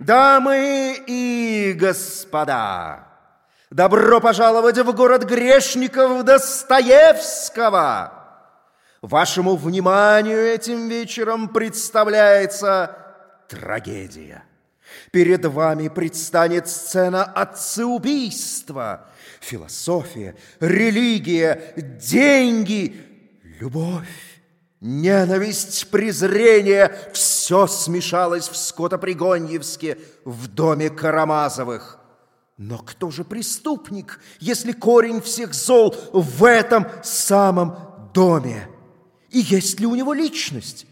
Дамы и господа, добро пожаловать в город грешников Достоевского! Вашему вниманию этим вечером представляется трагедия. Перед вами предстанет сцена отцеубийства, философия, религия, деньги, любовь. Ненависть, презрение – все смешалось в Скотопригоньевске, в доме Карамазовых. Но кто же преступник, если корень всех зол в этом самом доме? И есть ли у него личность?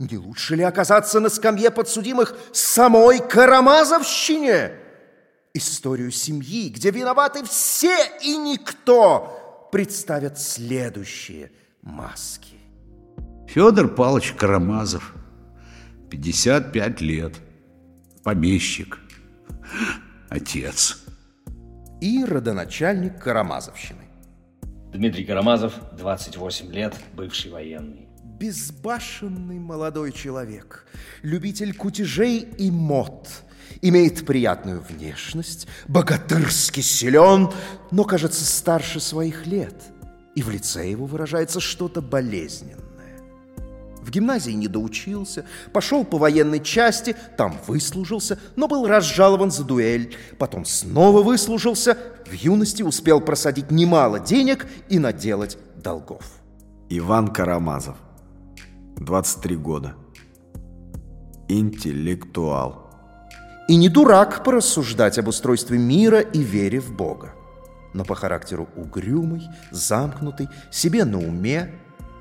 Не лучше ли оказаться на скамье подсудимых самой Карамазовщине? Историю семьи, где виноваты все и никто, представят следующие маски. Федор Павлович Карамазов, 55 лет, помещик, отец. И родоначальник Карамазовщины. Дмитрий Карамазов, 28 лет, бывший военный. Безбашенный молодой человек, любитель кутежей и мод, имеет приятную внешность, богатырски силен, но, кажется, старше своих лет, и в лице его выражается что-то болезненное. В гимназии не доучился, пошел по военной части, там выслужился, но был разжалован за дуэль. Потом снова выслужился, в юности успел просадить немало денег и наделать долгов. Иван Карамазов, 23 года. Интеллектуал. И не дурак порассуждать об устройстве мира и вере в Бога. Но по характеру угрюмый, замкнутый, себе на уме,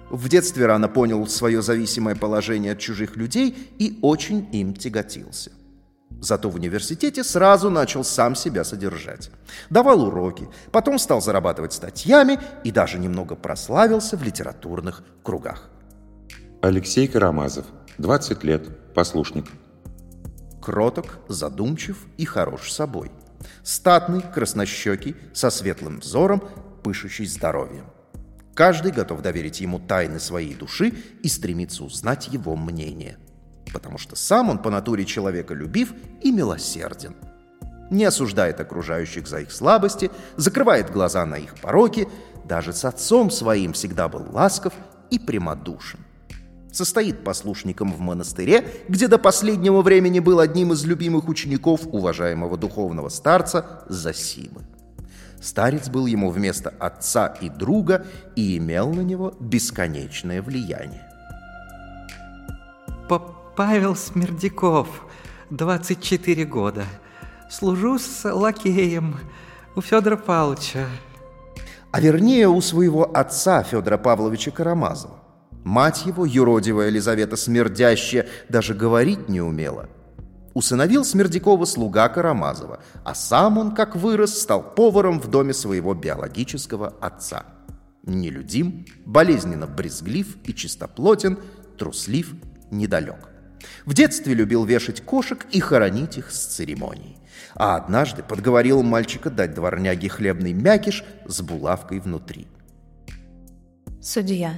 в детстве рано понял свое зависимое положение от чужих людей и очень им тяготился. Зато в университете сразу начал сам себя содержать. Давал уроки, потом стал зарабатывать статьями и даже немного прославился в литературных кругах. Алексей Карамазов, 20 лет, послушник. Кроток, задумчив и хорош собой. Статный, краснощекий, со светлым взором, пышущий здоровьем. Каждый готов доверить ему тайны своей души и стремится узнать его мнение. Потому что сам он по натуре человека любив и милосерден. Не осуждает окружающих за их слабости, закрывает глаза на их пороки, даже с отцом своим всегда был ласков и прямодушен. Состоит послушником в монастыре, где до последнего времени был одним из любимых учеников уважаемого духовного старца Засимы. Старец был ему вместо отца и друга и имел на него бесконечное влияние. П Павел Смердяков, 24 года. Служу с лакеем у Федора Павловича. А вернее, у своего отца Федора Павловича Карамазова. Мать его, юродивая Елизавета Смердящая, даже говорить не умела – усыновил Смердякова слуга Карамазова, а сам он, как вырос, стал поваром в доме своего биологического отца. Нелюдим, болезненно брезглив и чистоплотен, труслив, недалек. В детстве любил вешать кошек и хоронить их с церемонией. А однажды подговорил мальчика дать дворняге хлебный мякиш с булавкой внутри. Судья,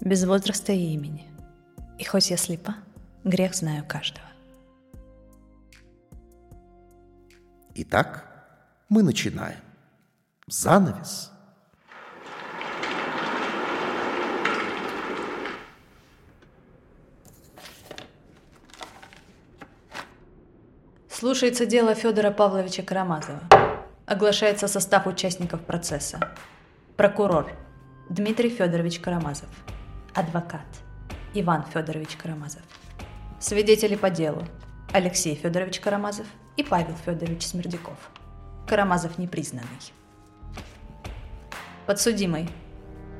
без возраста и имени. И хоть я слепа, грех знаю каждого. Итак, мы начинаем. Занавес. Слушается дело Федора Павловича Карамазова. Оглашается состав участников процесса. Прокурор Дмитрий Федорович Карамазов. Адвокат Иван Федорович Карамазов. Свидетели по делу Алексей Федорович Карамазов – и Павел Федорович Смердяков. Карамазов непризнанный. Подсудимый,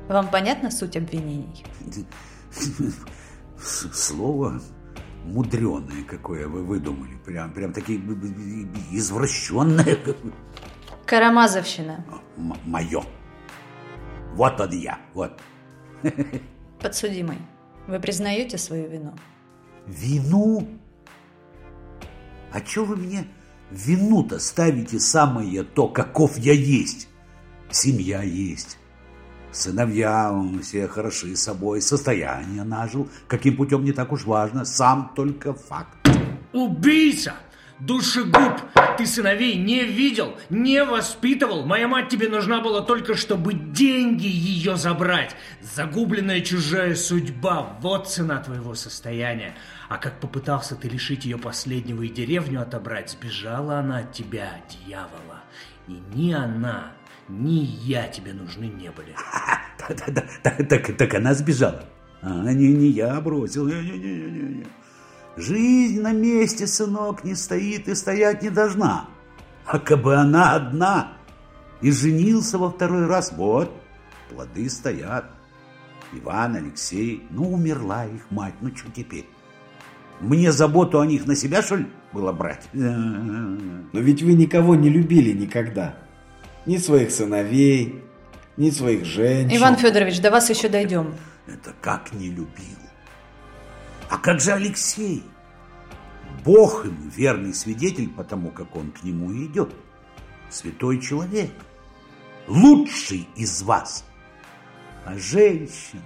вам понятна суть обвинений? Слово мудреное какое вы выдумали. Прям, прям такие извращенные. Карамазовщина. М- мое. Вот он я, вот. Подсудимый, вы признаете свою вину? Вину? А чё вы мне вину-то ставите самое то, каков я есть? Семья есть, Сыновья все хороши собой, состояние нажил. Каким путем не так уж важно, сам только факт. Убийца! Душегуб! Ты сыновей не видел, не воспитывал. Моя мать тебе нужна была только, чтобы деньги ее забрать. Загубленная чужая судьба. Вот цена твоего состояния. А как попытался ты лишить ее последнего и деревню отобрать, сбежала она от тебя, дьявола. И ни она, ни я тебе нужны не были. Так, она сбежала. А, не, не я бросил. Не, не, не, не, не. Жизнь на месте, сынок, не стоит и стоять не должна. А кабы она одна и женился во второй раз, вот, плоды стоят. Иван, Алексей, ну, умерла их мать, ну, что теперь? Мне заботу о них на себя, что ли, было брать? Но ведь вы никого не любили никогда. Ни своих сыновей, ни своих женщин. Иван Федорович, до вас еще дойдем. Это как не любил. А как же Алексей? Бог ему верный свидетель, потому как он к нему идет. Святой человек. Лучший из вас. А женщины...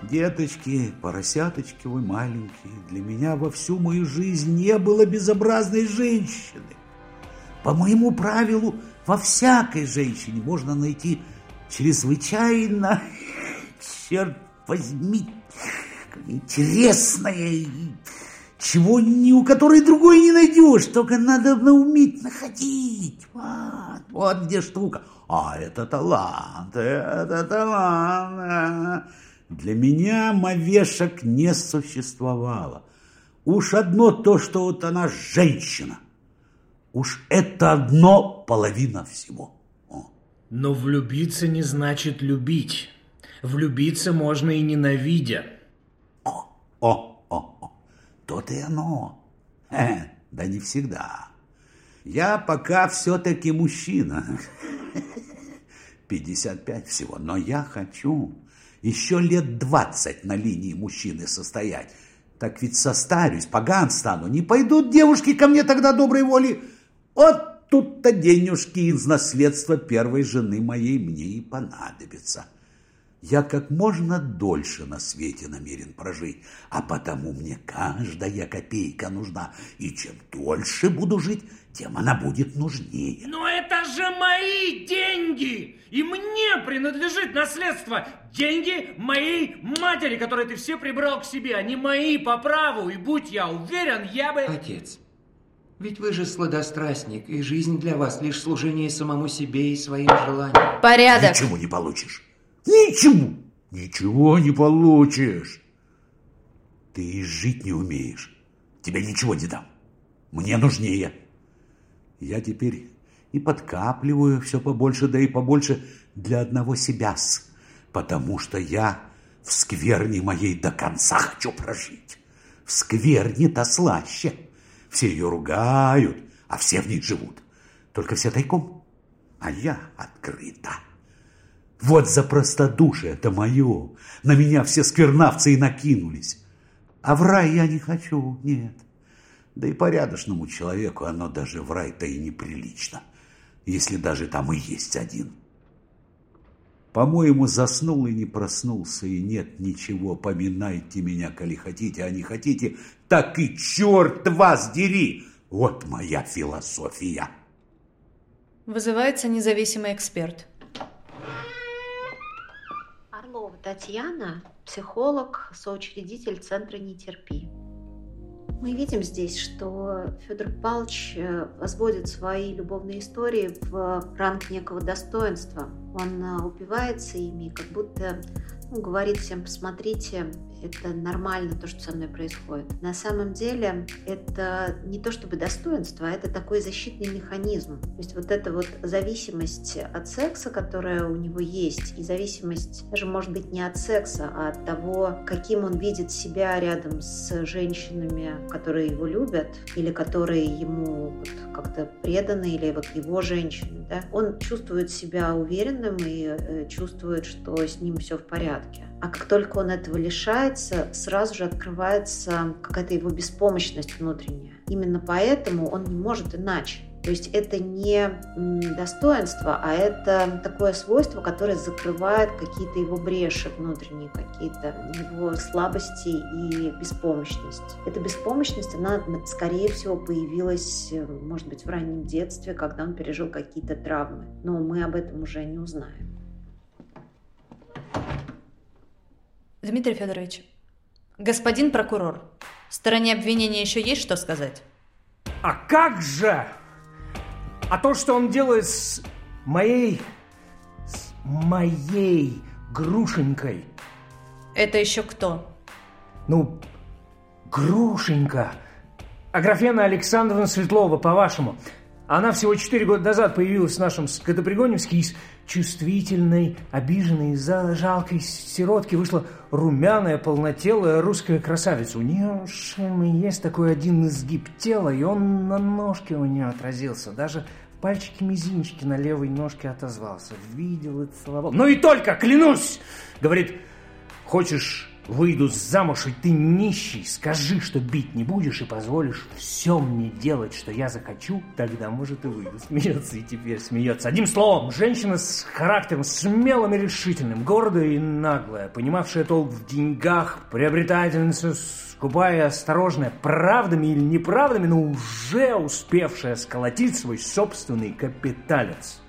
Деточки, поросяточки вы маленькие, для меня во всю мою жизнь не было безобразной женщины. По моему правилу, во всякой женщине можно найти чрезвычайно, черт возьми, интересное, чего ни у которой другой не найдешь, только надо уметь находить. Вот, вот где штука. А это талант, это талант. Для меня мовешек не существовало. Уж одно то, что вот она женщина. Уж это одно половина всего. О. Но влюбиться не значит любить. Влюбиться можно и ненавидя. О, о. То-то и оно. Э, да не всегда. Я пока все-таки мужчина. 55 всего, но я хочу еще лет 20 на линии мужчины состоять. Так ведь состарюсь, поган стану. Не пойдут девушки ко мне тогда доброй воли. Вот тут-то денежки из наследства первой жены моей мне и понадобятся. Я как можно дольше на свете намерен прожить, а потому мне каждая копейка нужна. И чем дольше буду жить, тем она будет нужнее. Но это же мои деньги! И мне принадлежит наследство. Деньги моей матери, которые ты все прибрал к себе, они мои по праву. И будь я уверен, я бы... Отец, ведь вы же сладострастник, и жизнь для вас лишь служение самому себе и своим желаниям. Порядок. Ничего не получишь. Ничего. Ничего не получишь. Ты и жить не умеешь. Тебе ничего не дам. Мне нужнее. Я теперь и подкапливаю все побольше, да и побольше для одного себя потому что я в скверне моей до конца хочу прожить. В скверне-то слаще. Все ее ругают, а все в ней живут. Только все тайком, а я открыто. Вот за простодушие это мое. На меня все сквернавцы и накинулись. А в рай я не хочу, нет. Да и порядочному человеку оно даже в рай-то и неприлично, если даже там и есть один. По-моему, заснул и не проснулся, и нет ничего. Поминайте меня, коли хотите, а не хотите, так и черт вас дери! Вот моя философия. Вызывается независимый эксперт. Татьяна, психолог, соучредитель Центра «Не терпи». Мы видим здесь, что Федор Павлович э, возводит свои любовные истории в ранг некого достоинства. Он э, упивается ими, как будто ну, говорит всем, посмотрите, это нормально, то, что со мной происходит. На самом деле это не то чтобы достоинство, а это такой защитный механизм. То есть вот эта вот зависимость от секса, которая у него есть, и зависимость даже может быть не от секса, а от того, каким он видит себя рядом с женщинами, которые его любят, или которые ему вот как-то преданы, или вот его женщины. Да? Он чувствует себя уверенным и э, чувствует, что с ним все в порядке. А как только он этого лишается, сразу же открывается какая-то его беспомощность внутренняя. Именно поэтому он не может иначе. То есть это не достоинство, а это такое свойство, которое закрывает какие-то его бреши внутренние, какие-то его слабости и беспомощность. Эта беспомощность, она, скорее всего, появилась, может быть, в раннем детстве, когда он пережил какие-то травмы. Но мы об этом уже не узнаем. Дмитрий Федорович, господин прокурор, стороне обвинения еще есть что сказать? А как же? А то, что он делает с моей... с моей грушенькой. Это еще кто? Ну, грушенька. Аграфена Александровна Светлова, по-вашему. Она всего четыре года назад появилась в нашем Скотопригоневске из чувствительной, обиженной, за жалкой сиротки вышла румяная, полнотелая русская красавица. У нее шельмы есть такой один изгиб тела, и он на ножке у нее отразился. Даже в пальчике мизинчики на левой ножке отозвался. Видел и целовал. Ну и только, клянусь! Говорит, хочешь Выйду замуж, и ты нищий. Скажи, что бить не будешь и позволишь все мне делать, что я захочу, тогда, может, и выйду. Смеется и теперь смеется. Одним словом, женщина с характером смелым и решительным, гордая и наглая, понимавшая толк в деньгах, приобретательница, скупая и осторожная, правдами или неправдами, но уже успевшая сколотить свой собственный капиталец.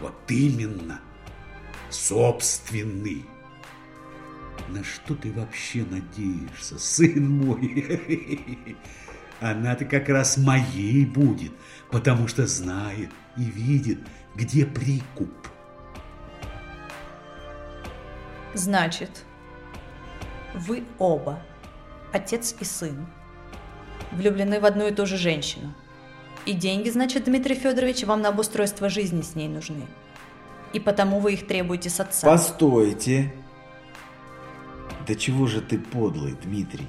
Вот именно. Собственный. На что ты вообще надеешься, сын мой? Она-то как раз моей будет, потому что знает и видит, где прикуп. Значит, вы оба, отец и сын, влюблены в одну и ту же женщину. И деньги, значит, Дмитрий Федорович, вам на обустройство жизни с ней нужны. И потому вы их требуете с отца. Постойте. Да чего же ты подлый, Дмитрий?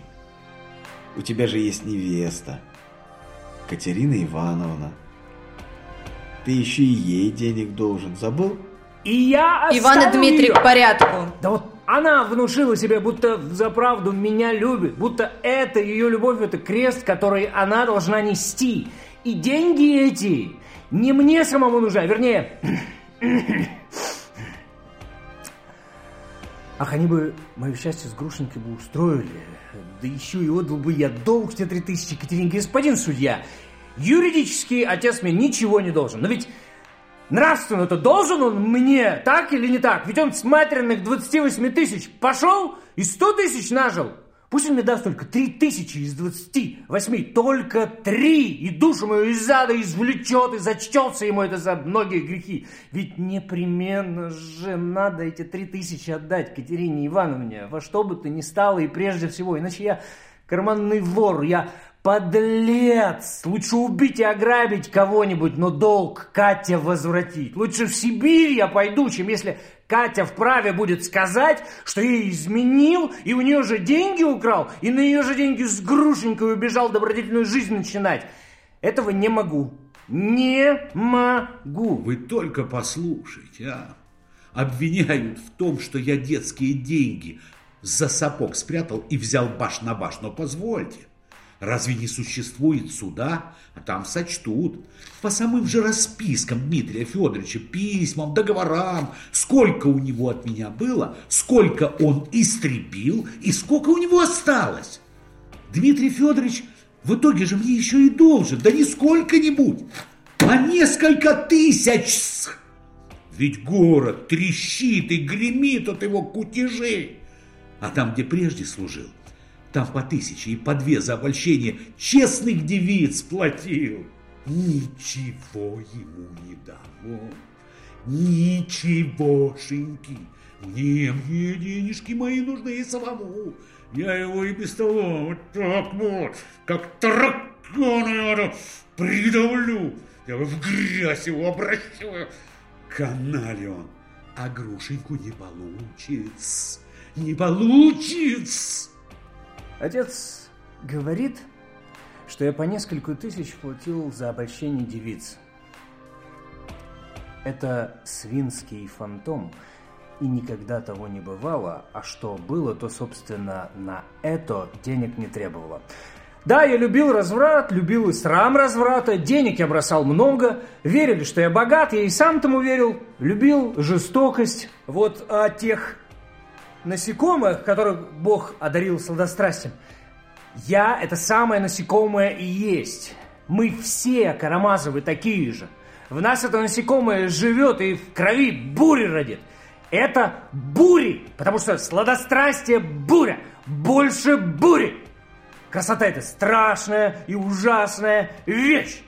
У тебя же есть невеста, Катерина Ивановна. Ты еще и ей денег должен, забыл? И я Иван и Дмитрий ее. к порядку. Да вот она внушила себе, будто за правду меня любит, будто это ее любовь, это крест, который она должна нести. И деньги эти не мне самому нужны, а вернее, Ах, они бы мое счастье с Грушенькой бы устроили. Да еще и отдал бы я долг те три тысячи Катерине. Господин судья, юридически отец мне ничего не должен. Но ведь нравственно-то должен он мне, так или не так? Ведь он с материных 28 тысяч пошел и 100 тысяч нажил. Пусть он мне даст только три тысячи из двадцати восьми, только три, и душу мою из зада извлечет, и зачтется ему это за многие грехи. Ведь непременно же надо эти три тысячи отдать Катерине Ивановне, во что бы то ни стало, и прежде всего, иначе я карманный вор, я Подлец! Лучше убить и ограбить кого-нибудь, но долг Катя возвратить. Лучше в Сибирь я пойду, чем если Катя вправе будет сказать, что я изменил, и у нее же деньги украл, и на ее же деньги с грушенькой убежал добродетельную жизнь начинать. Этого не могу. Не могу. Вы только послушайте, а. Обвиняют в том, что я детские деньги за сапог спрятал и взял баш на баш. Но позвольте, Разве не существует суда? А там сочтут. По самым же распискам Дмитрия Федоровича, письмам, договорам, сколько у него от меня было, сколько он истребил и сколько у него осталось. Дмитрий Федорович в итоге же мне еще и должен, да не сколько-нибудь, а несколько тысяч. Ведь город трещит и гремит от его кутежей. А там, где прежде служил, там по тысяче и по две за обольщение честных девиц платил. Ничего ему не дало. Ничегошеньки. Мне, мне денежки мои нужны и самому. Я его и без того вот так вот, как таракана придавлю. Я в грязь его обращаю. Каналион. А грушеньку не получится. Не получится. Отец говорит, что я по несколько тысяч платил за обольщение девиц. Это свинский фантом, и никогда того не бывало, а что было, то, собственно, на это денег не требовало. Да, я любил разврат, любил и срам разврата, денег я бросал много, верили, что я богат, я и сам тому верил, любил жестокость. Вот о тех насекомых, которых Бог одарил сладострастием, я – это самое насекомое и есть. Мы все, Карамазовы, такие же. В нас это насекомое живет и в крови бури родит. Это бури, потому что сладострастие – буря, больше бури. Красота – это страшная и ужасная вещь.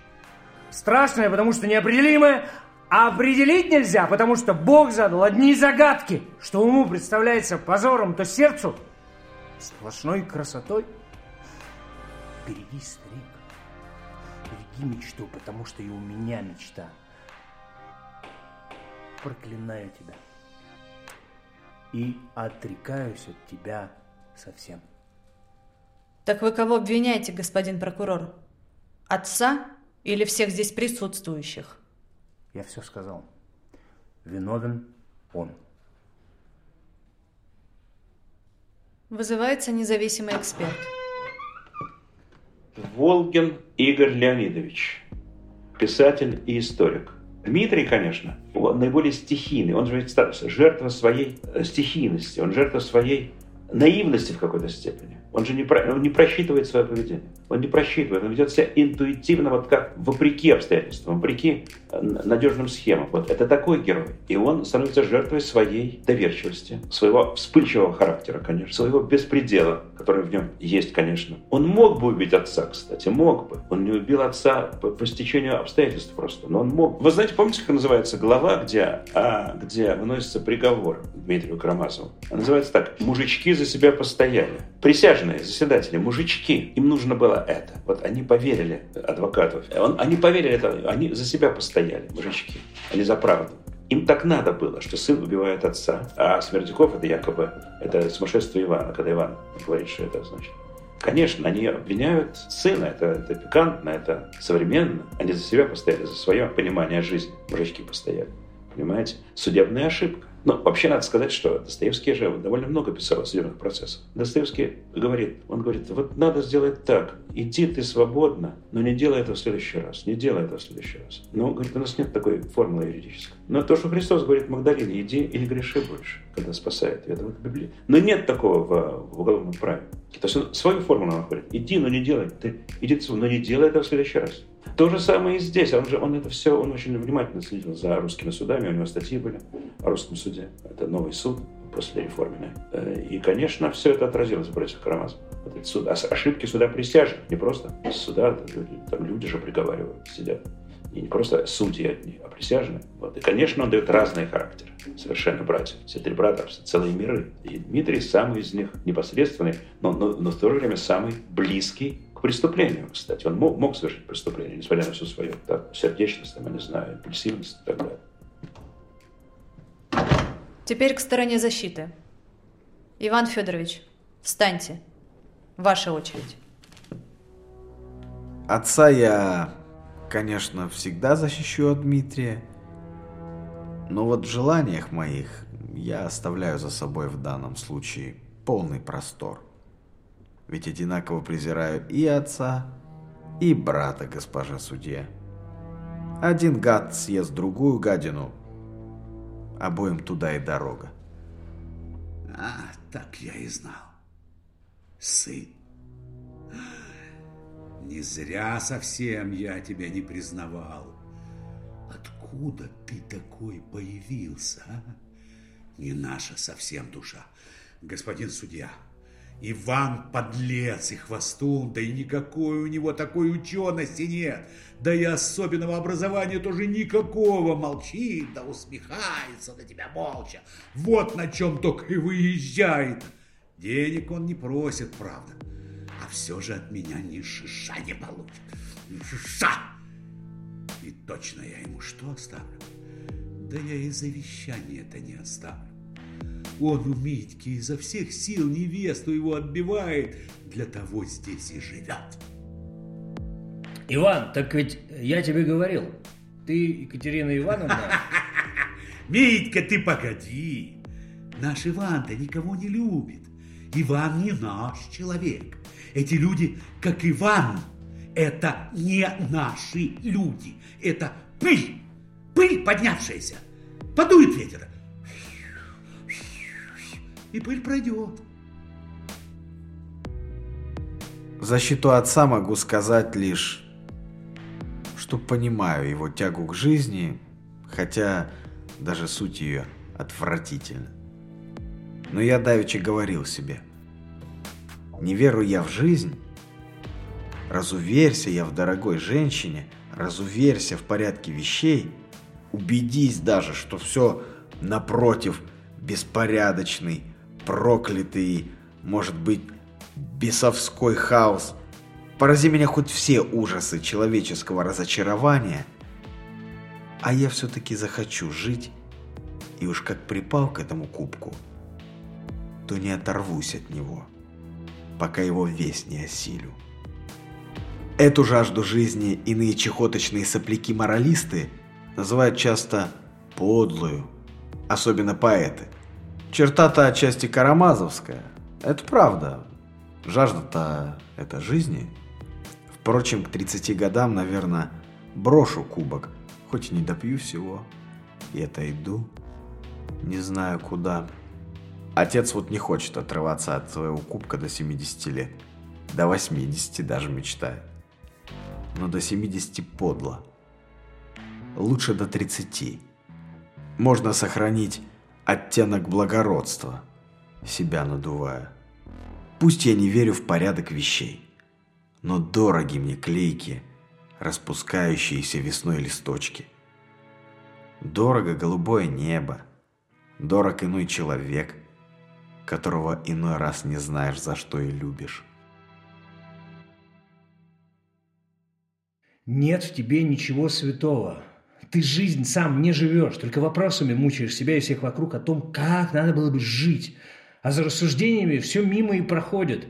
Страшная, потому что неопределимая, а определить нельзя, потому что Бог задал одни загадки, что уму представляется позором, то сердцу сплошной красотой. Береги, старик, береги мечту, потому что и у меня мечта. Проклинаю тебя и отрекаюсь от тебя совсем. Так вы кого обвиняете, господин прокурор? Отца или всех здесь присутствующих? Я все сказал. Виновен он. Вызывается независимый эксперт. Волгин Игорь Леонидович, писатель и историк. Дмитрий, конечно, он наиболее стихийный. Он же ведь жертва своей э, стихийности, он жертва своей наивности в какой-то степени. Он же не, про, он не просчитывает свое поведение. Он не просчитывает, он ведет себя интуитивно, вот как вопреки обстоятельствам, вопреки э, надежным схемам. Вот это такой герой. И он становится жертвой своей доверчивости, своего вспыльчивого характера, конечно, своего беспредела, который в нем есть, конечно. Он мог бы убить отца, кстати, мог бы. Он не убил отца по, по стечению обстоятельств просто, но он мог. Вы знаете, помните, как называется глава, где, а, где выносится приговор Дмитрию Карамазову? Она называется так «Мужички за себя постояли». Присяжные, заседатели, мужички, им нужно было это. Вот они поверили адвокату. Он, они поверили это, они за себя постояли, мужички. Они за правду. Им так надо было, что сын убивает отца, а Смердяков это якобы это сумасшествие Ивана, когда Иван говорит, что это значит. Конечно, они обвиняют сына, это, это пикантно, это современно. Они за себя постояли, за свое понимание жизни. Мужички постояли. Понимаете? Судебная ошибка. Но вообще надо сказать, что Достоевский же довольно много писал о судебных процессах. Достоевский говорит, он говорит, вот надо сделать так, иди ты свободно, но не делай это в следующий раз, не делай это в следующий раз. Ну, говорит, у нас нет такой формулы юридической. Но то, что Христос говорит Магдалине, иди и не греши больше, когда спасает, это вот в Библии. Но нет такого в, в уголовном праве. То есть он свою формулу находит. Иди, но не делай. Ты, иди, но не делай это в следующий раз. То же самое и здесь. Он же, он это все, он очень внимательно следил за русскими судами. У него статьи были о русском суде. Это новый суд после реформенной. Э, и, конечно, все это отразилось в братьях Карамазов. Вот эти суд, ошибки суда присяжных, не просто суда, там люди же приговаривают, сидят. И не просто судьи одни, а присяжные. Вот. И, конечно, он дает разные характеры. Совершенно братья. Все три брата, целые миры. И Дмитрий самый из них непосредственный, но, но, но в то же время самый близкий преступлению, кстати. Он мог, мог совершить преступление, несмотря на всю свою так, сердечность, там, я не знаю, импульсивность и так далее. Теперь к стороне защиты. Иван Федорович, встаньте. Ваша очередь. Отца я, конечно, всегда защищу от Дмитрия. Но вот в желаниях моих я оставляю за собой в данном случае полный простор ведь одинаково презираю и отца, и брата госпожа судья. Один гад съест другую гадину, обоим туда и дорога. А, так я и знал. Сын. Не зря совсем я тебя не признавал. Откуда ты такой появился, а? Не наша совсем душа, господин судья. Иван подлец и хвостун, да и никакой у него такой учености нет. Да и особенного образования тоже никакого. Молчит, да усмехается на тебя молча. Вот на чем только и выезжает. Денег он не просит, правда. А все же от меня ни шиша не получит. Ни шиша! И точно я ему что оставлю? Да я и завещание-то не оставлю. Он у Митьки изо всех сил невесту его отбивает, для того здесь и живет. Иван, так ведь я тебе говорил, ты Екатерина Ивановна... Митька, ты погоди. Наш Иван-то никого не любит. Иван не наш человек. Эти люди, как Иван, это не наши люди. Это пыль, пыль поднявшаяся. Подует ветер. И пыль пройдет. Защиту отца могу сказать лишь, что понимаю его тягу к жизни, хотя даже суть ее отвратительна. Но я давеча говорил себе, не веру я в жизнь, разуверься я в дорогой женщине, разуверься в порядке вещей, убедись даже, что все напротив беспорядочный, проклятый, может быть, бесовской хаос. Порази меня хоть все ужасы человеческого разочарования, а я все-таки захочу жить, и уж как припал к этому кубку, то не оторвусь от него, пока его весь не осилю. Эту жажду жизни иные чехоточные сопляки-моралисты называют часто подлую, особенно поэты. Черта-то отчасти карамазовская, это правда. Жажда-то это жизни. Впрочем, к 30 годам, наверное, брошу кубок, хоть и не допью всего. И отойду, не знаю куда. Отец вот не хочет отрываться от своего кубка до 70 лет. До 80 даже мечтает. Но до 70 подло. Лучше до 30. Можно сохранить оттенок благородства, себя надувая. Пусть я не верю в порядок вещей, но дороги мне клейки, распускающиеся весной листочки. Дорого голубое небо, дорог иной человек, которого иной раз не знаешь, за что и любишь. Нет в тебе ничего святого. Ты жизнь сам не живешь, только вопросами мучаешь себя и всех вокруг о том, как надо было бы жить. А за рассуждениями все мимо и проходит.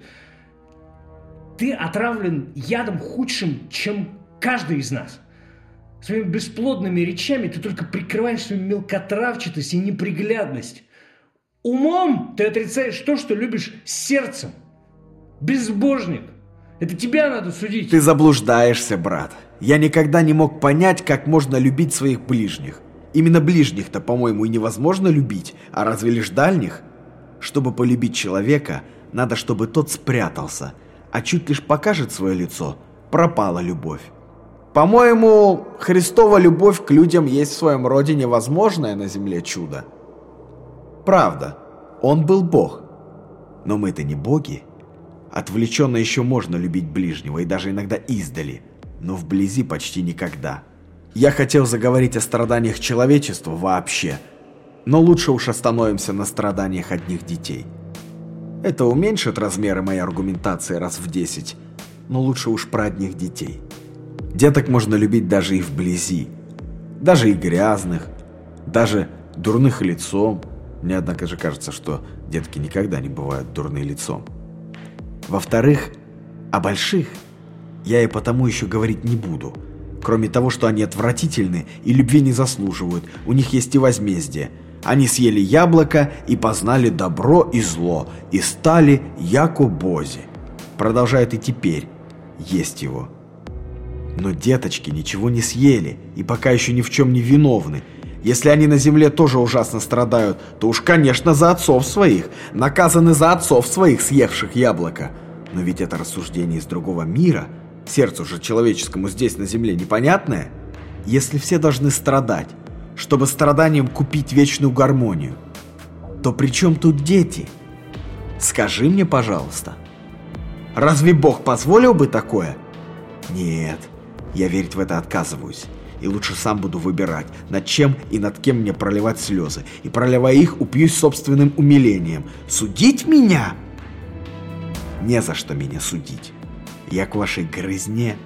Ты отравлен ядом худшим, чем каждый из нас. Своими бесплодными речами ты только прикрываешь свою мелкотравчатость и неприглядность. Умом ты отрицаешь то, что любишь сердцем. Безбожник. Это тебя надо судить. Ты заблуждаешься, брат. Я никогда не мог понять, как можно любить своих ближних. Именно ближних-то, по-моему, и невозможно любить, а разве лишь дальних? Чтобы полюбить человека, надо, чтобы тот спрятался, а чуть лишь покажет свое лицо, пропала любовь. По-моему, Христова любовь к людям есть в своем роде невозможное на земле чудо. Правда, он был Бог. Но мы-то не боги. Отвлеченно еще можно любить ближнего и даже иногда издали, но вблизи почти никогда. Я хотел заговорить о страданиях человечества вообще, но лучше уж остановимся на страданиях одних детей. Это уменьшит размеры моей аргументации раз в 10, но лучше уж про одних детей. Деток можно любить даже и вблизи, даже и грязных, даже дурных лицом. Мне, однако же, кажется, что детки никогда не бывают дурные лицом. Во-вторых, о больших я и потому еще говорить не буду. Кроме того, что они отвратительны и любви не заслуживают, у них есть и возмездие. Они съели яблоко и познали добро и зло, и стали яко бози. Продолжают и теперь есть его. Но деточки ничего не съели и пока еще ни в чем не виновны. Если они на земле тоже ужасно страдают, то уж, конечно, за отцов своих. Наказаны за отцов своих, съевших яблоко. Но ведь это рассуждение из другого мира. Сердцу же человеческому здесь на земле непонятное. Если все должны страдать, чтобы страданием купить вечную гармонию, то при чем тут дети? Скажи мне, пожалуйста. Разве Бог позволил бы такое? Нет, я верить в это отказываюсь и лучше сам буду выбирать, над чем и над кем мне проливать слезы. И проливая их, упьюсь собственным умилением. Судить меня? Не за что меня судить. Я к вашей грызне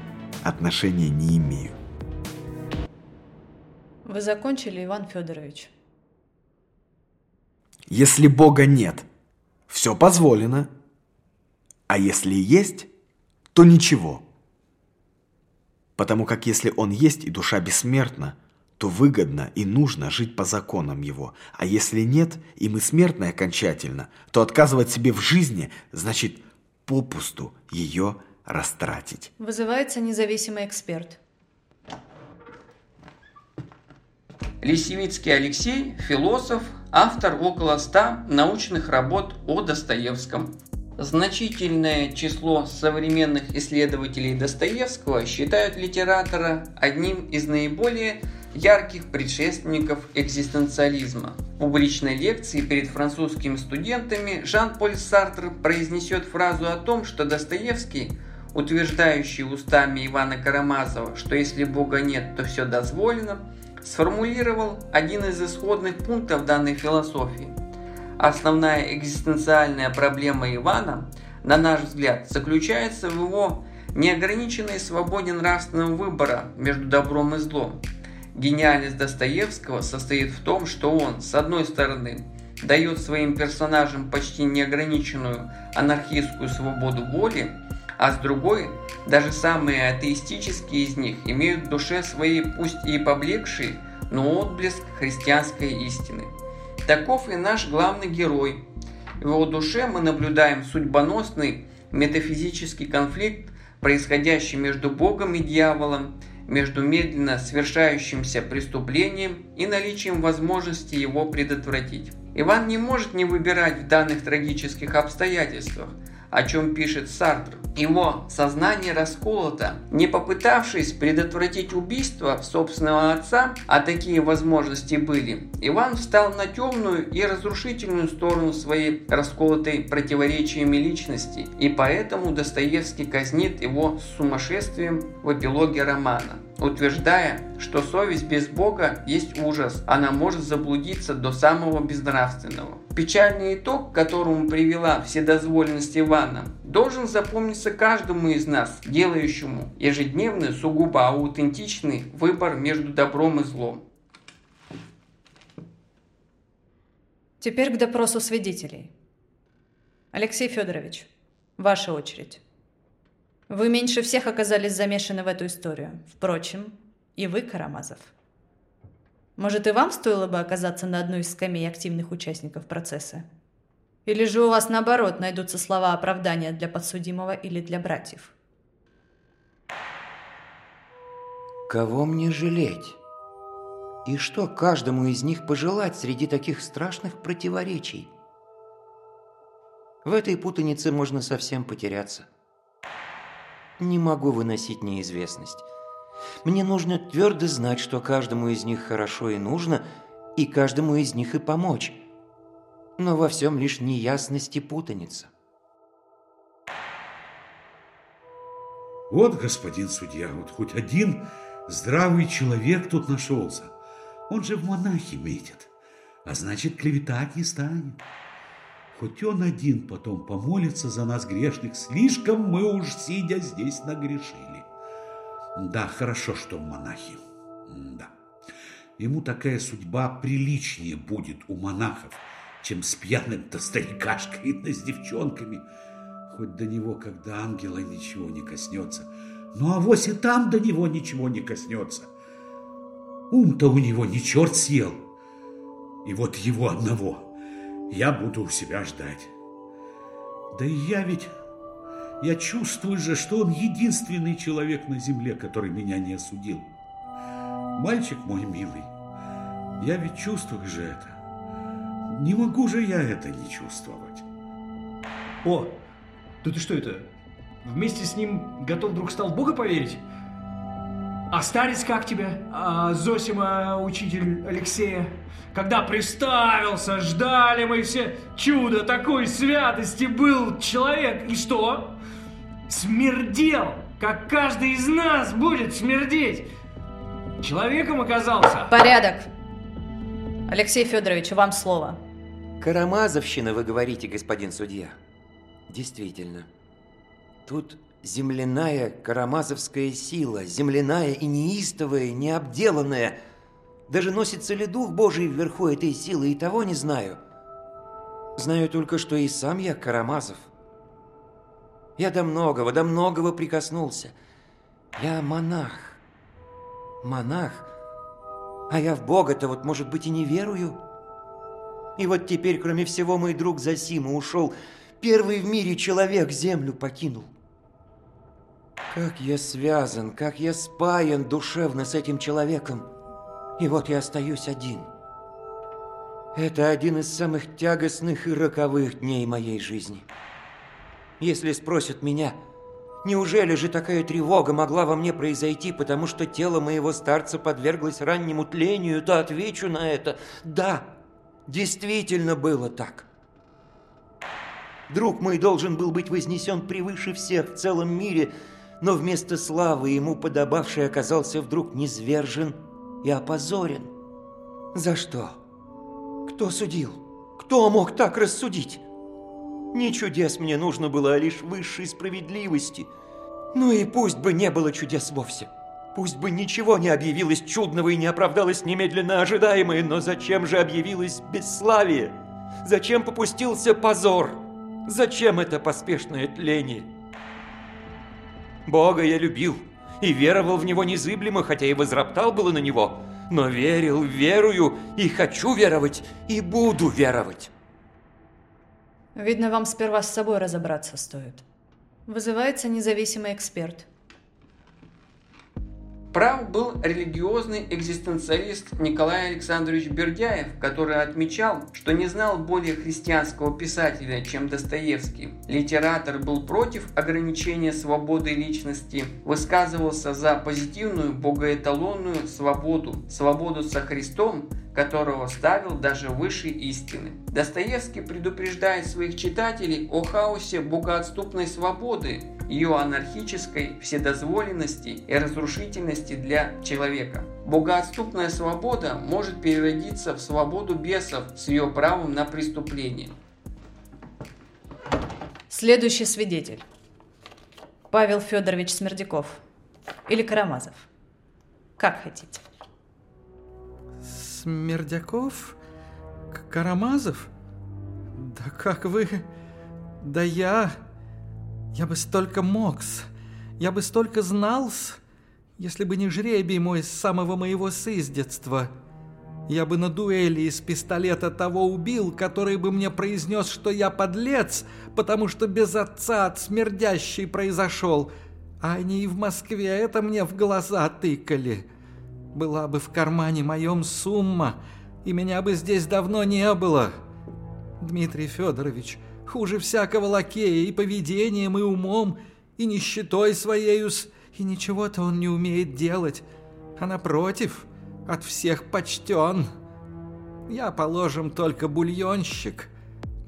отношения не имею. Вы закончили, Иван Федорович? Если Бога нет, все позволено. А если есть, то ничего. Потому как если он есть и душа бессмертна, то выгодно и нужно жить по законам его. А если нет, и мы смертны окончательно, то отказывать себе в жизни значит попусту ее растратить. Вызывается независимый эксперт. Лисевицкий Алексей – философ, автор около ста научных работ о Достоевском. Значительное число современных исследователей Достоевского считают литератора одним из наиболее ярких предшественников экзистенциализма. В публичной лекции перед французскими студентами Жан-Поль Сартр произнесет фразу о том, что Достоевский, утверждающий устами Ивана Карамазова, что если Бога нет, то все дозволено, сформулировал один из исходных пунктов данной философии. Основная экзистенциальная проблема Ивана, на наш взгляд, заключается в его неограниченной свободе нравственного выбора между добром и злом. Гениальность Достоевского состоит в том, что он, с одной стороны, дает своим персонажам почти неограниченную анархистскую свободу воли, а с другой, даже самые атеистические из них имеют в душе своей, пусть и поблекший, но отблеск христианской истины. Таков и наш главный герой. В его душе мы наблюдаем судьбоносный метафизический конфликт, происходящий между Богом и дьяволом, между медленно совершающимся преступлением и наличием возможности его предотвратить. Иван не может не выбирать в данных трагических обстоятельствах – о чем пишет Сартр. Его сознание расколото. Не попытавшись предотвратить убийство собственного отца, а такие возможности были, Иван встал на темную и разрушительную сторону своей расколотой противоречиями личности, и поэтому Достоевский казнит его сумасшествием в эпилоге романа утверждая, что совесть без Бога есть ужас, она может заблудиться до самого безнравственного. Печальный итог, к которому привела вседозволенность Ивана, должен запомниться каждому из нас, делающему ежедневный, сугубо аутентичный выбор между добром и злом. Теперь к допросу свидетелей. Алексей Федорович, ваша очередь. Вы меньше всех оказались замешаны в эту историю. Впрочем, и вы, Карамазов. Может, и вам стоило бы оказаться на одной из скамей активных участников процесса? Или же у вас, наоборот, найдутся слова оправдания для подсудимого или для братьев? Кого мне жалеть? И что каждому из них пожелать среди таких страшных противоречий? В этой путанице можно совсем потеряться. Не могу выносить неизвестность. Мне нужно твердо знать, что каждому из них хорошо и нужно, и каждому из них и помочь. Но во всем лишь неясность и путаница. Вот, господин судья, вот хоть один здравый человек тут нашелся. Он же в монахи метит, а значит, клеветать не станет. Хоть он один потом помолится за нас, грешных, слишком мы уж, сидя здесь, нагрешили. Да, хорошо, что монахи. Да. Ему такая судьба приличнее будет у монахов, чем с пьяным-то старикашкой да с девчонками. Хоть до него, когда ангела, ничего не коснется. Ну, а вось и там до него ничего не коснется. Ум-то у него не черт съел. И вот его одного – я буду у себя ждать. Да и я ведь... Я чувствую же, что он единственный человек на земле, который меня не осудил. Мальчик мой милый, я ведь чувствую же это. Не могу же я это не чувствовать. О, да ты что это? Вместе с ним готов вдруг стал Бога поверить? А старец как тебе? А Зосима, учитель Алексея? Когда приставился, ждали мы все чудо такой святости был человек. И что? Смердел, как каждый из нас будет смердеть. Человеком оказался. Порядок. Алексей Федорович, вам слово. Карамазовщина, вы говорите, господин судья. Действительно. Тут земляная карамазовская сила, земляная и неистовая, необделанная. Даже носится ли дух Божий вверху этой силы, и того не знаю. Знаю только, что и сам я Карамазов. Я до многого, до многого прикоснулся. Я монах. Монах. А я в Бога-то вот, может быть, и не верую. И вот теперь, кроме всего, мой друг Засима ушел Первый в мире человек землю покинул. Как я связан, как я спаян душевно с этим человеком. И вот я остаюсь один. Это один из самых тягостных и роковых дней моей жизни. Если спросят меня, неужели же такая тревога могла во мне произойти, потому что тело моего старца подверглось раннему тлению, то отвечу на это «да». Действительно было так. Друг мой должен был быть вознесен превыше всех в целом мире, но вместо славы ему подобавший оказался вдруг низвержен и опозорен. За что? Кто судил? Кто мог так рассудить? Не чудес мне нужно было, а лишь высшей справедливости. Ну и пусть бы не было чудес вовсе. Пусть бы ничего не объявилось чудного и не оправдалось немедленно ожидаемое, но зачем же объявилось бесславие? Зачем попустился позор? Зачем это поспешное тление? Бога я любил и веровал в Него незыблемо, хотя и возроптал было на Него, но верил, верую и хочу веровать, и буду веровать. Видно, вам сперва с собой разобраться стоит. Вызывается независимый эксперт – Прав был религиозный экзистенциалист Николай Александрович Бердяев, который отмечал, что не знал более христианского писателя, чем Достоевский. Литератор был против ограничения свободы личности, высказывался за позитивную богоэталонную свободу, свободу со Христом, которого ставил даже выше истины. Достоевский предупреждает своих читателей о хаосе богоотступной свободы, ее анархической вседозволенности и разрушительности для человека. Богоотступная свобода может переродиться в свободу бесов с ее правом на преступление. Следующий свидетель. Павел Федорович Смердяков. Или Карамазов. Как хотите. Смердяков? Карамазов? Да как вы... Да я... Я бы столько мог -с. Я бы столько знал -с, если бы не жребий мой с самого моего сыздетства. Я бы на дуэли из пистолета того убил, который бы мне произнес, что я подлец, потому что без отца от смердящий произошел. А они и в Москве это мне в глаза тыкали. Была бы в кармане моем сумма, и меня бы здесь давно не было. Дмитрий Федорович, хуже всякого лакея и поведением, и умом, и нищетой своеюс, и ничего-то он не умеет делать, а напротив, от всех почтен. Я, положим, только бульонщик,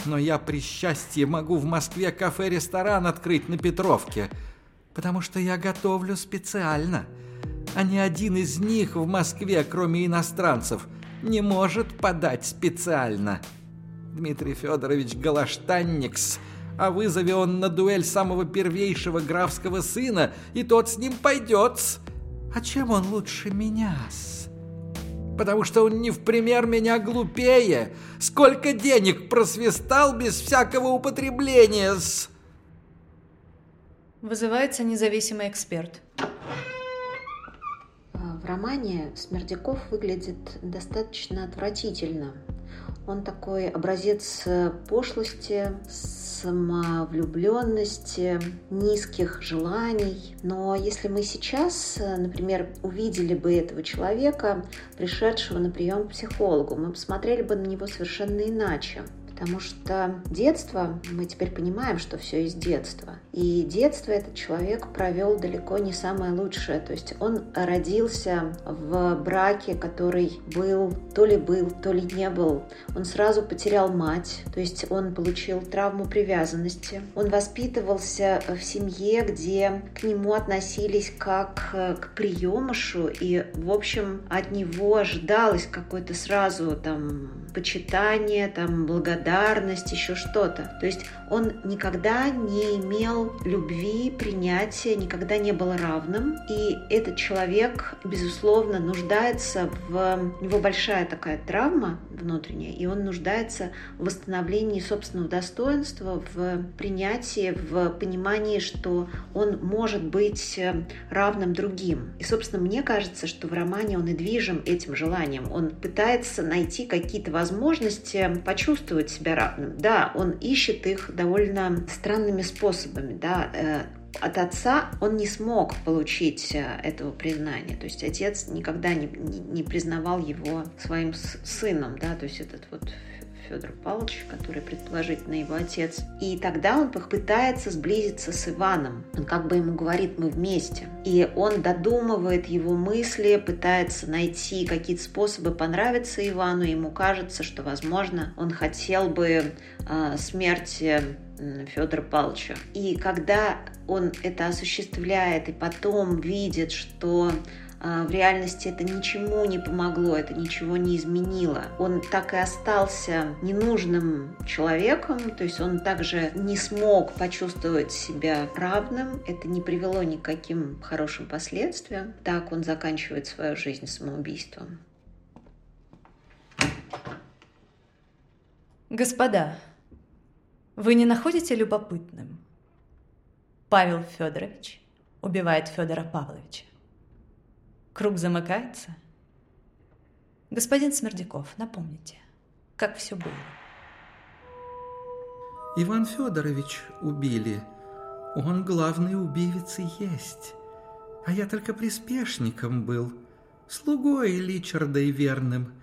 но я при счастье могу в Москве кафе-ресторан открыть на Петровке, потому что я готовлю специально, а ни один из них в Москве, кроме иностранцев, не может подать специально». Дмитрий Федорович Галаштанникс, а вызови он на дуэль самого первейшего графского сына, и тот с ним пойдет. А чем он лучше меня -с? Потому что он не в пример меня глупее. Сколько денег просвистал без всякого употребления -с? Вызывается независимый эксперт. Романе Смердяков выглядит достаточно отвратительно. Он такой образец пошлости, самовлюбленности, низких желаний. Но если мы сейчас, например, увидели бы этого человека, пришедшего на прием к психологу, мы посмотрели бы на него совершенно иначе. Потому что детство, мы теперь понимаем, что все из детства. И детство этот человек провел далеко не самое лучшее. То есть он родился в браке, который был, то ли был, то ли не был. Он сразу потерял мать, то есть он получил травму привязанности. Он воспитывался в семье, где к нему относились как к приемышу, и, в общем, от него ожидалось какое-то сразу там почитание, там благодарность, еще что-то. То есть он никогда не имел любви, принятия, никогда не был равным. И этот человек, безусловно, нуждается в... У него большая такая травма внутренняя, и он нуждается в восстановлении собственного достоинства, в принятии, в понимании, что он может быть равным другим. И, собственно, мне кажется, что в романе он и движим этим желанием. Он пытается найти какие-то возможности почувствовать себя равным. Да, он ищет их довольно странными способами, да, э, от отца он не смог получить э, этого признания. То есть отец никогда не, не, не признавал его своим сыном, да, то есть этот вот Федор Павлович, который предположительно его отец. И тогда он пытается сблизиться с Иваном. Он как бы ему говорит, мы вместе. И он додумывает его мысли, пытается найти какие-то способы понравиться Ивану. Ему кажется, что, возможно, он хотел бы э, смерти Федора Павловича. И когда он это осуществляет и потом видит, что в реальности это ничему не помогло, это ничего не изменило. Он так и остался ненужным человеком, то есть он также не смог почувствовать себя равным, это не привело ни к каким хорошим последствиям. Так он заканчивает свою жизнь самоубийством. Господа, вы не находите любопытным? Павел Федорович убивает Федора Павловича. Круг замыкается. Господин Смердяков, напомните, как все было. Иван Федорович убили. Он главный убивец и есть. А я только приспешником был, слугой Личарда и верным.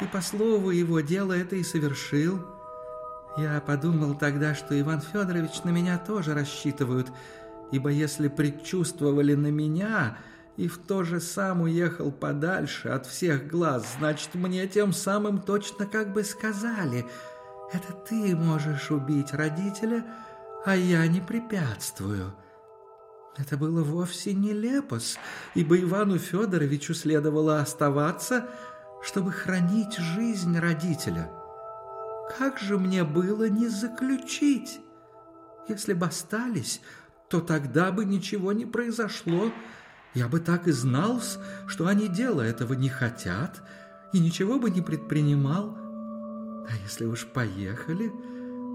И по слову его дело это и совершил. Я подумал тогда, что Иван Федорович на меня тоже рассчитывают, ибо если предчувствовали на меня и в то же сам уехал подальше от всех глаз, значит, мне тем самым точно как бы сказали, это ты можешь убить родителя, а я не препятствую. Это было вовсе не лепос, ибо Ивану Федоровичу следовало оставаться, чтобы хранить жизнь родителя. Как же мне было не заключить? Если бы остались, то тогда бы ничего не произошло, я бы так и знал, что они дела этого не хотят, и ничего бы не предпринимал. А если уж поехали,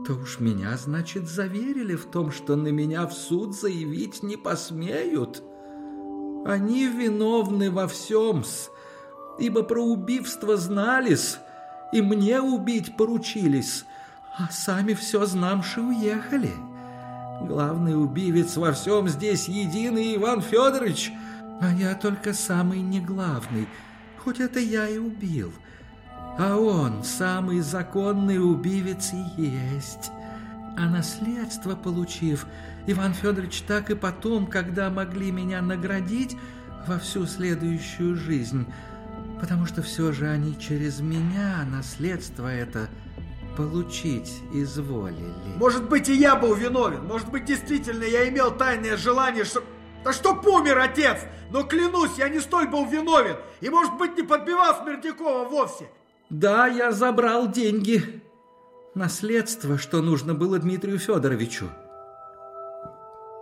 то уж меня, значит, заверили в том, что на меня в суд заявить не посмеют. Они виновны во всем-с, ибо про убийство знались, и мне убить поручились, а сами все знамши уехали. Главный убивец во всем здесь единый Иван Федорович — а я только самый неглавный, хоть это я и убил. А он самый законный убивец и есть. А наследство получив, Иван Федорович так и потом, когда могли меня наградить во всю следующую жизнь, потому что все же они через меня наследство это получить изволили. Может быть, и я был виновен. Может быть, действительно, я имел тайное желание, что... Да что помер отец! Но клянусь, я не столь был виновен. И, может быть, не подбивал Смердякова вовсе. Да, я забрал деньги. Наследство, что нужно было Дмитрию Федоровичу.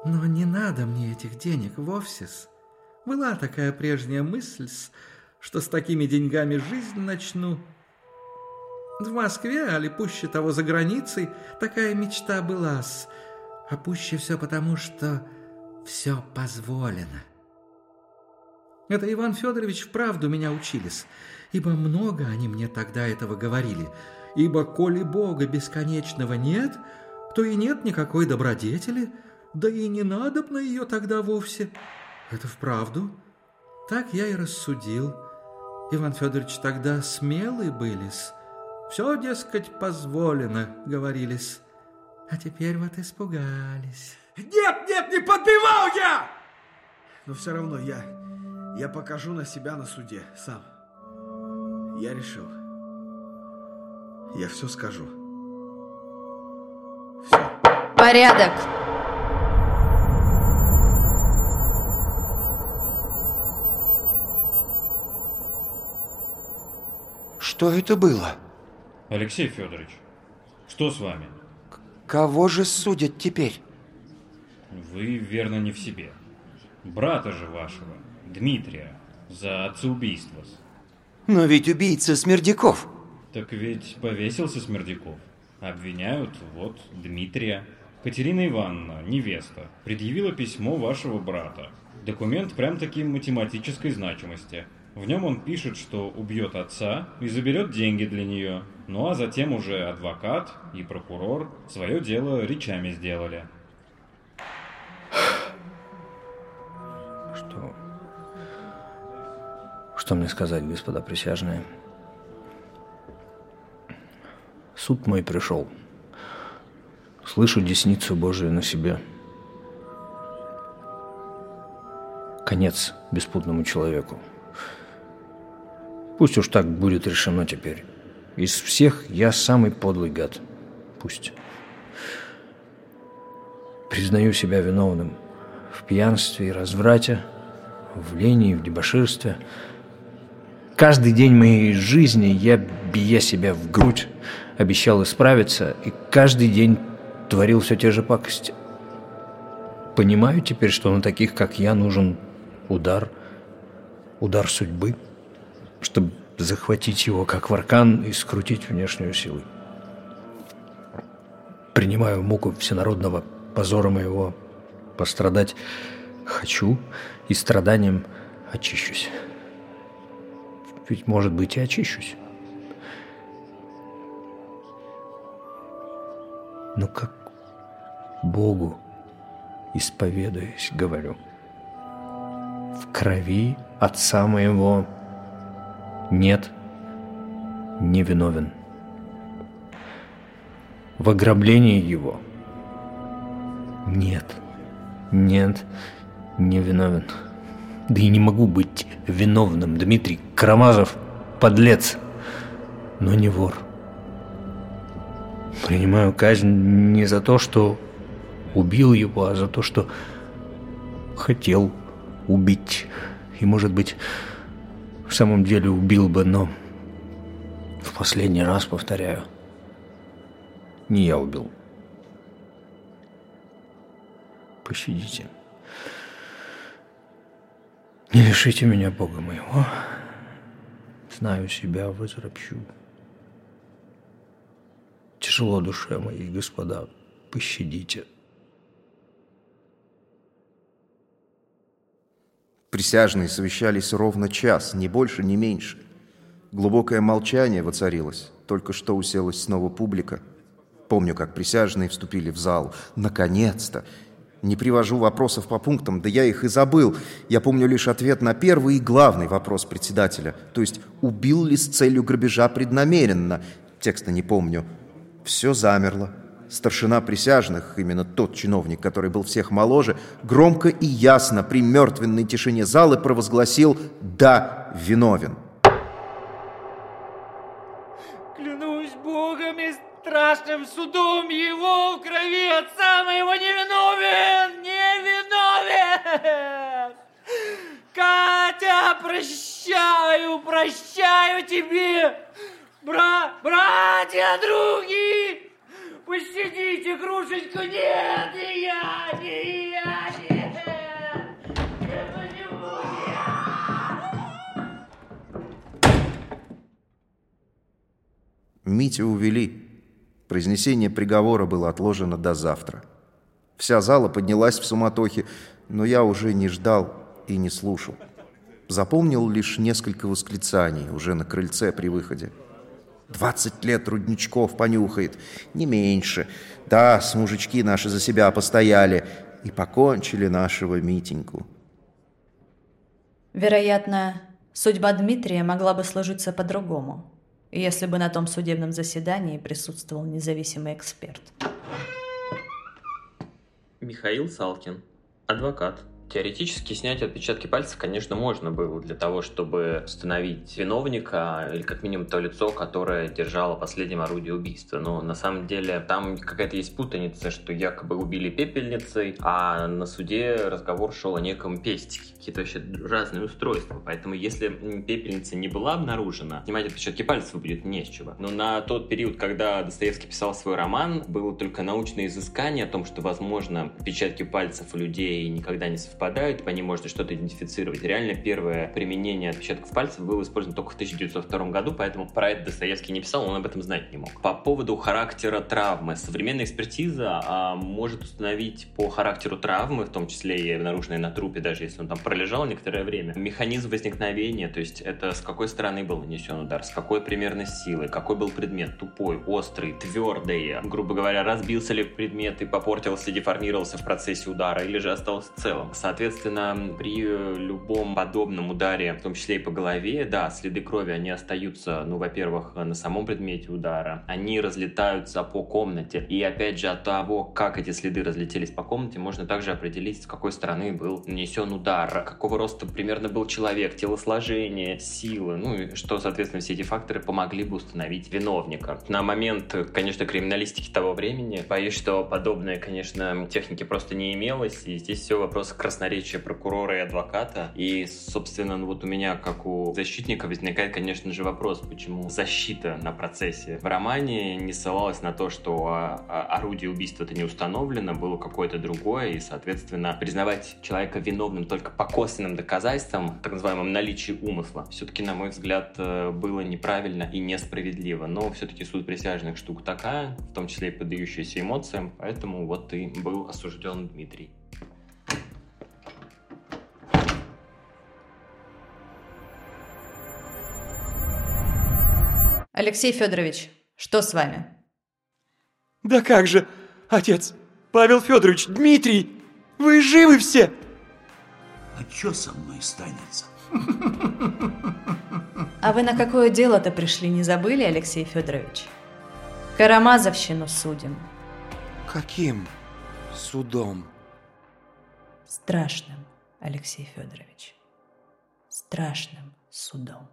Но не надо мне этих денег вовсе. Была такая прежняя мысль, что с такими деньгами жизнь начну. В Москве, али пуще того за границей, такая мечта была. А пуще все потому, что все позволено. Это Иван Федорович вправду меня учились, ибо много они мне тогда этого говорили. Ибо коли Бога бесконечного нет, то и нет никакой добродетели, да и не надо на ее тогда вовсе. Это вправду. Так я и рассудил. Иван Федорович тогда смелый былись. Все, дескать, позволено, говорились. А теперь вот испугались. Нет, нет, не подбивал я! Но все равно я я покажу на себя на суде сам. Я решил. Я все скажу. Все. Порядок. Что это было? Алексей Федорович, что с вами? К кого же судят теперь? Вы, верно, не в себе. Брата же вашего, Дмитрия за отцеубийство. Но ведь убийца Смердяков. Так ведь повесился Смердяков. Обвиняют, вот, Дмитрия. Катерина Ивановна, невеста, предъявила письмо вашего брата. Документ прям-таки математической значимости. В нем он пишет, что убьет отца и заберет деньги для нее. Ну а затем уже адвокат и прокурор свое дело речами сделали. Что? Мне сказать, господа присяжные? Суд мой пришел. Слышу десницу Божию на себе. Конец беспутному человеку. Пусть уж так будет решено теперь. Из всех я самый подлый гад. Пусть. Признаю себя виновным в пьянстве и разврате, в лени в дебоширстве. Каждый день моей жизни я, бия себя в грудь, обещал исправиться, и каждый день творил все те же пакости. Понимаю теперь, что на таких, как я, нужен удар, удар судьбы, чтобы захватить его, как варкан, и скрутить внешнюю силу. Принимаю муку всенародного позора моего, пострадать хочу, и страданием очищусь. Ведь, может быть, и очищусь. Но как Богу исповедуюсь, говорю. В крови отца моего нет, не виновен. В ограблении его нет, нет, не виновен. Да и не могу быть виновным. Дмитрий Карамазов – подлец, но не вор. Принимаю казнь не за то, что убил его, а за то, что хотел убить. И, может быть, в самом деле убил бы, но в последний раз повторяю, не я убил. Пощадите. Не лишите меня Бога моего. Знаю себя, возропщу. Тяжело душе моей, господа, пощадите. Присяжные совещались ровно час, ни больше, ни меньше. Глубокое молчание воцарилось. Только что уселась снова публика. Помню, как присяжные вступили в зал. Наконец-то! Не привожу вопросов по пунктам, да я их и забыл. Я помню лишь ответ на первый и главный вопрос председателя. То есть, убил ли с целью грабежа преднамеренно? Текста не помню. Все замерло. Старшина присяжных, именно тот чиновник, который был всех моложе, громко и ясно при мертвенной тишине залы провозгласил «Да, виновен». Страшным судом его в крови отца моего невиновен, невиновен! Катя, прощаю, прощаю тебе! Бра братья, други! Пощадите, Грушечку! Нет, не я, не я, не! Митю увели. Произнесение приговора было отложено до завтра. Вся зала поднялась в суматохе, но я уже не ждал и не слушал. Запомнил лишь несколько восклицаний уже на крыльце при выходе. «Двадцать лет рудничков понюхает, не меньше. Да, с мужички наши за себя постояли и покончили нашего Митеньку». Вероятно, судьба Дмитрия могла бы сложиться по-другому, если бы на том судебном заседании присутствовал независимый эксперт. Михаил Салкин, адвокат. Теоретически снять отпечатки пальцев, конечно, можно было для того, чтобы установить виновника или как минимум то лицо, которое держало последнее орудие убийства. Но на самом деле там какая-то есть путаница, что якобы убили пепельницей, а на суде разговор шел о неком пестике. Какие-то вообще разные устройства. Поэтому если пепельница не была обнаружена, снимать отпечатки пальцев будет не с чего. Но на тот период, когда Достоевский писал свой роман, было только научное изыскание о том, что, возможно, отпечатки пальцев у людей никогда не совпадают совпадают, по ним можно что-то идентифицировать. Реально первое применение отпечатков пальцев было использовано только в 1902 году, поэтому про это Достоевский не писал, он об этом знать не мог. По поводу характера травмы. Современная экспертиза а, может установить по характеру травмы, в том числе и обнаруженной на трупе, даже если он там пролежал некоторое время, механизм возникновения, то есть это с какой стороны был нанесен удар, с какой примерно силы, какой был предмет, тупой, острый, твердый, грубо говоря, разбился ли предмет и попортился, деформировался в процессе удара, или же остался целым. Соответственно, при любом подобном ударе, в том числе и по голове, да, следы крови, они остаются, ну, во-первых, на самом предмете удара, они разлетаются по комнате, и опять же от того, как эти следы разлетелись по комнате, можно также определить, с какой стороны был нанесен удар, какого роста примерно был человек, телосложение, силы, ну и что, соответственно, все эти факторы помогли бы установить виновника. На момент, конечно, криминалистики того времени, боюсь, что подобное, конечно, техники просто не имелось, и здесь все вопрос красноречия прокурора и адвоката. И, собственно, ну вот у меня, как у защитника, возникает, конечно же, вопрос, почему защита на процессе в романе не ссылалась на то, что а, а, орудие убийства-то не установлено, было какое-то другое, и, соответственно, признавать человека виновным только по косвенным доказательствам, так называемым наличии умысла, все-таки, на мой взгляд, э, было неправильно и несправедливо. Но все-таки суд присяжных штука такая, в том числе и поддающаяся эмоциям, поэтому вот и был осужден Дмитрий. Алексей Федорович, что с вами? Да как же, отец, Павел Федорович, Дмитрий, вы живы все? А что со мной станется? А вы на какое дело-то пришли, не забыли, Алексей Федорович? Карамазовщину судим. Каким судом? Страшным, Алексей Федорович. Страшным судом.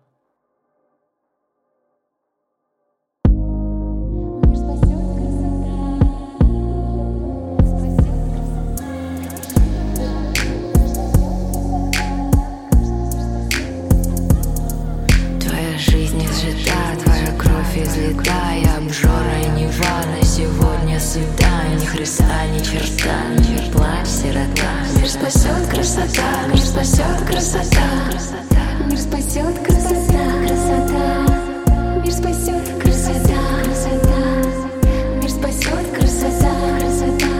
Излита Я обжора и Нева на сегодня сыта Ни Христа, ни черта, ни плачь, сирота. Мир спасет красота, мир спасет красота. Мир спасет красота, красота. Мир спасет красота, красота. Мир спасет красота, красота.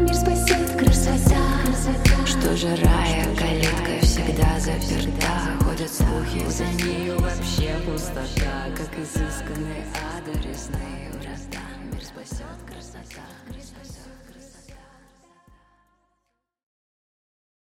Мир спасет красота, Что же рая, калитка всегда заперта слухи, за нею вообще пустота Как изысканные адресные врата Мир спасет красота, мир спасет красота